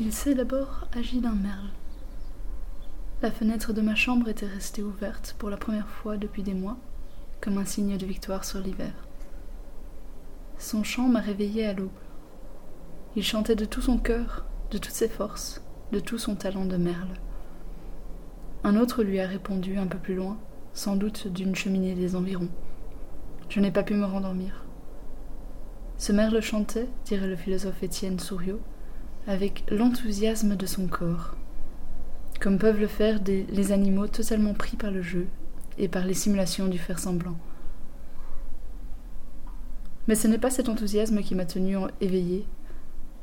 Il s'est d'abord agi d'un merle. La fenêtre de ma chambre était restée ouverte pour la première fois depuis des mois, comme un signe de victoire sur l'hiver. Son chant m'a réveillée à l'aube. Il chantait de tout son cœur, de toutes ses forces, de tout son talent de merle. Un autre lui a répondu un peu plus loin, sans doute d'une cheminée des environs. Je n'ai pas pu me rendormir. Ce merle chantait, dirait le philosophe Étienne Souriau, avec l'enthousiasme de son corps, comme peuvent le faire les animaux totalement pris par le jeu et par les simulations du faire semblant. Mais ce n'est pas cet enthousiasme qui m'a tenu éveillé,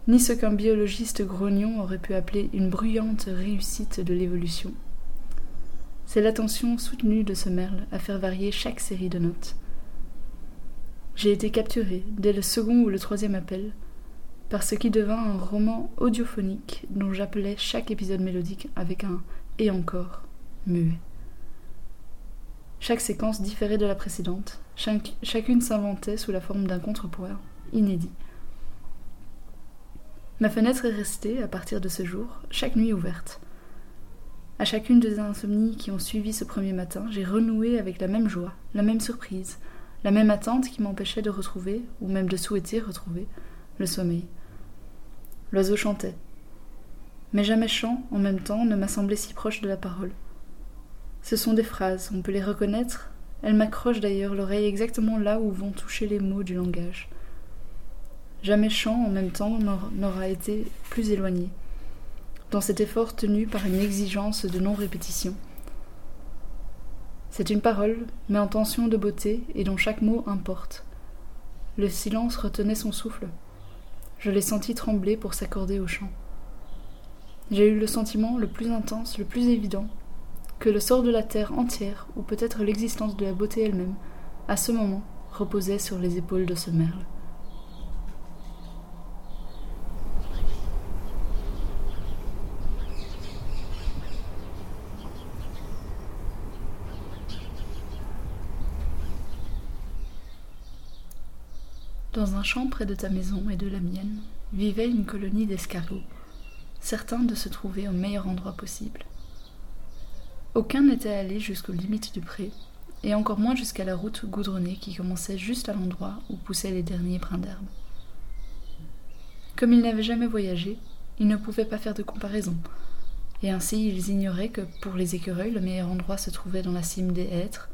ni ce qu'un biologiste grognon aurait pu appeler une bruyante réussite de l'évolution. C'est l'attention soutenue de ce merle à faire varier chaque série de notes. J'ai été capturé, dès le second ou le troisième appel, par ce qui devint un roman audiophonique dont j'appelais chaque épisode mélodique avec un et encore muet. Chaque séquence différait de la précédente, chacune s'inventait sous la forme d'un contrepoint inédit. Ma fenêtre est restée, à partir de ce jour, chaque nuit ouverte. À chacune des insomnies qui ont suivi ce premier matin, j'ai renoué avec la même joie, la même surprise, la même attente qui m'empêchait de retrouver, ou même de souhaiter retrouver, le sommeil. L'oiseau chantait. Mais jamais chant, en même temps, ne m'a semblé si proche de la parole. Ce sont des phrases, on peut les reconnaître. Elles m'accrochent d'ailleurs l'oreille exactement là où vont toucher les mots du langage. Jamais chant, en même temps, n'aura été plus éloigné, dans cet effort tenu par une exigence de non-répétition. C'est une parole, mais en tension de beauté et dont chaque mot importe. Le silence retenait son souffle. Je l'ai senti trembler pour s'accorder au chant. J'ai eu le sentiment le plus intense, le plus évident, que le sort de la terre entière, ou peut-être l'existence de la beauté elle-même, à ce moment, reposait sur les épaules de ce merle. Dans un champ près de ta maison et de la mienne vivait une colonie d'escargots, certains de se trouver au meilleur endroit possible. Aucun n'était allé jusqu'aux limites du pré, et encore moins jusqu'à la route goudronnée qui commençait juste à l'endroit où poussaient les derniers brins d'herbe. Comme ils n'avaient jamais voyagé, ils ne pouvaient pas faire de comparaison, et ainsi ils ignoraient que pour les écureuils le meilleur endroit se trouvait dans la cime des hêtres,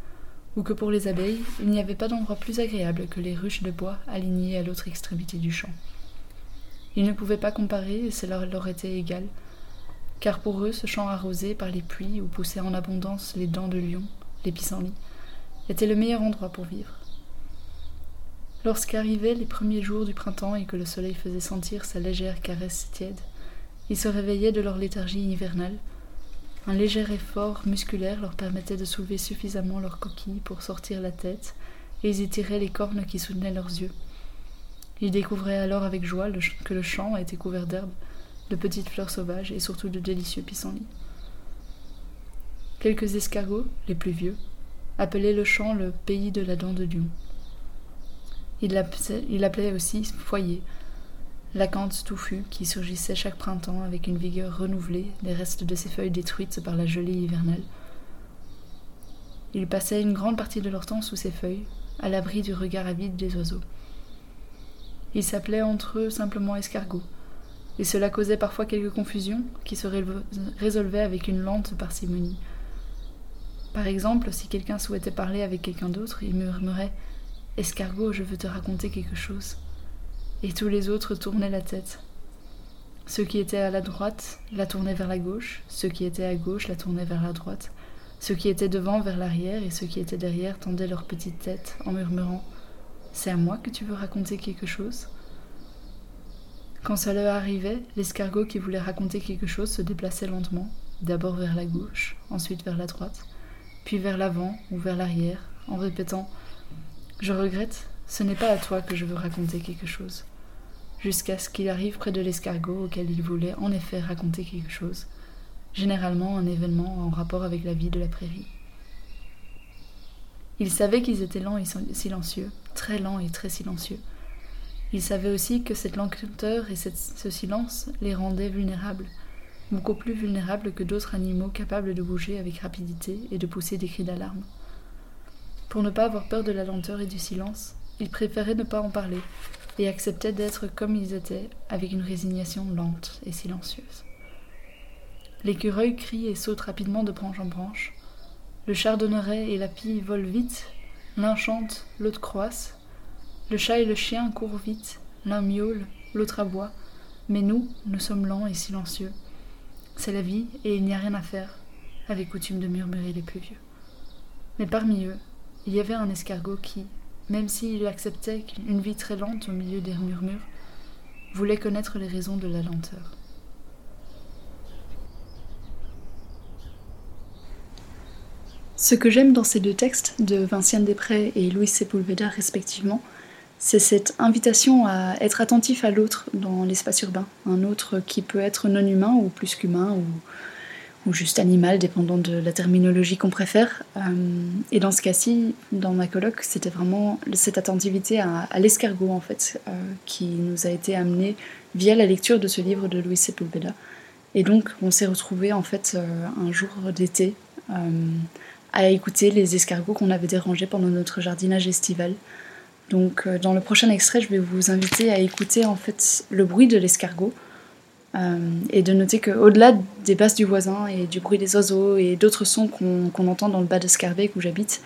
ou que pour les abeilles, il n'y avait pas d'endroit plus agréable que les ruches de bois alignées à l'autre extrémité du champ. Ils ne pouvaient pas comparer et cela leur était égal, car pour eux ce champ arrosé par les pluies où poussaient en abondance les dents de lion, les pissenlits, était le meilleur endroit pour vivre. Lorsqu'arrivaient les premiers jours du printemps et que le soleil faisait sentir sa légère caresse tiède, ils se réveillaient de leur léthargie hivernale un léger effort musculaire leur permettait de soulever suffisamment leur coquille pour sortir la tête, et ils y tiraient les cornes qui soutenaient leurs yeux. Ils découvraient alors avec joie que le champ était couvert d'herbes, de petites fleurs sauvages et surtout de délicieux pissenlits. Quelques escargots, les plus vieux, appelaient le champ le pays de la dent de lion. Ils l'appelaient aussi foyer, l'acanthe touffue qui surgissait chaque printemps avec une vigueur renouvelée des restes de ses feuilles détruites par la gelée hivernale. Ils passaient une grande partie de leur temps sous ces feuilles, à l'abri du regard avide des oiseaux. Ils s'appelaient entre eux simplement escargots, et cela causait parfois quelques confusions qui se résolvaient avec une lente parcimonie. Par exemple, si quelqu'un souhaitait parler avec quelqu'un d'autre, il murmurait Escargot, je veux te raconter quelque chose et tous les autres tournaient la tête. Ceux qui étaient à la droite la tournaient vers la gauche, ceux qui étaient à gauche la tournaient vers la droite, ceux qui étaient devant vers l'arrière et ceux qui étaient derrière tendaient leur petite tête en murmurant C'est à moi que tu veux raconter quelque chose? Quand cela arrivait, l'escargot qui voulait raconter quelque chose se déplaçait lentement, d'abord vers la gauche, ensuite vers la droite, puis vers l'avant ou vers l'arrière, en répétant Je regrette, ce n'est pas à toi que je veux raconter quelque chose jusqu'à ce qu'il arrive près de l'escargot auquel il voulait en effet raconter quelque chose, généralement un événement en rapport avec la vie de la prairie. Il savait qu'ils étaient lents et silencieux, très lents et très silencieux, Ils savaient aussi que cette lenteur et ce silence les rendaient vulnérables, beaucoup plus vulnérables que d'autres animaux capables de bouger avec rapidité et de pousser des cris d'alarme. Pour ne pas avoir peur de la lenteur et du silence, ils préféraient ne pas en parler et acceptaient d'être comme ils étaient avec une résignation lente et silencieuse. L'écureuil crie et saute rapidement de branche en branche. Le chardonneret et la pie volent vite, l'un chante, l'autre croisse. Le chat et le chien courent vite, l'un miaule, l'autre aboie. Mais nous, nous sommes lents et silencieux. C'est la vie et il n'y a rien à faire, avait coutume de murmurer les plus vieux. Mais parmi eux, il y avait un escargot qui, même s'il acceptait une vie très lente au milieu des murmures, voulait connaître les raisons de la lenteur. Ce que j'aime dans ces deux textes, de Vinciane Després et Louis Sepulveda respectivement, c'est cette invitation à être attentif à l'autre dans l'espace urbain, un autre qui peut être non humain ou plus qu'humain, ou ou juste animal, dépendant de la terminologie qu'on préfère. Euh, et dans ce cas-ci, dans ma colloque, c'était vraiment cette attentivité à, l'escargot, en fait, euh, qui nous a été amenée via la lecture de ce livre de Louis Sepulveda. Et donc, on s'est retrouvés, en fait, euh, un jour d'été, à écouter les escargots qu'on avait dérangés pendant notre jardinage estival. Donc, dans le prochain extrait, je vais vous inviter à écouter, en fait, le bruit de l'escargot, euh, et de noter qu'au-delà des basses du voisin et du bruit des oiseaux et d'autres sons qu'on entend dans le bas de Scarbeck où j'habite,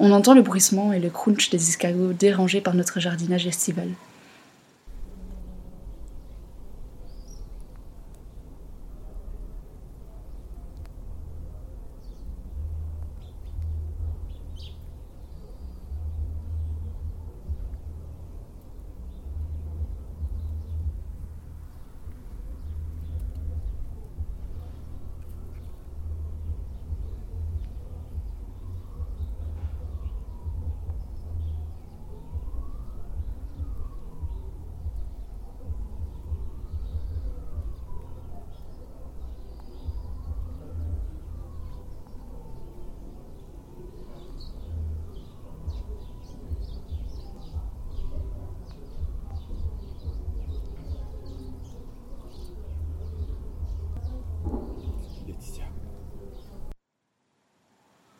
on entend le bruissement et le crunch des escargots dérangés par notre jardinage estival.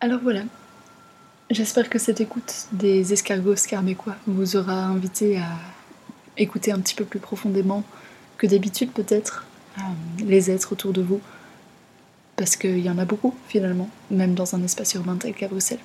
Alors voilà, j'espère que cette écoute des escargots scarbécois vous aura invité à écouter un petit peu plus profondément que d'habitude peut-être euh, les êtres autour de vous, parce qu'il y en a beaucoup finalement, même dans un espace urbain tel qu'à Bruxelles.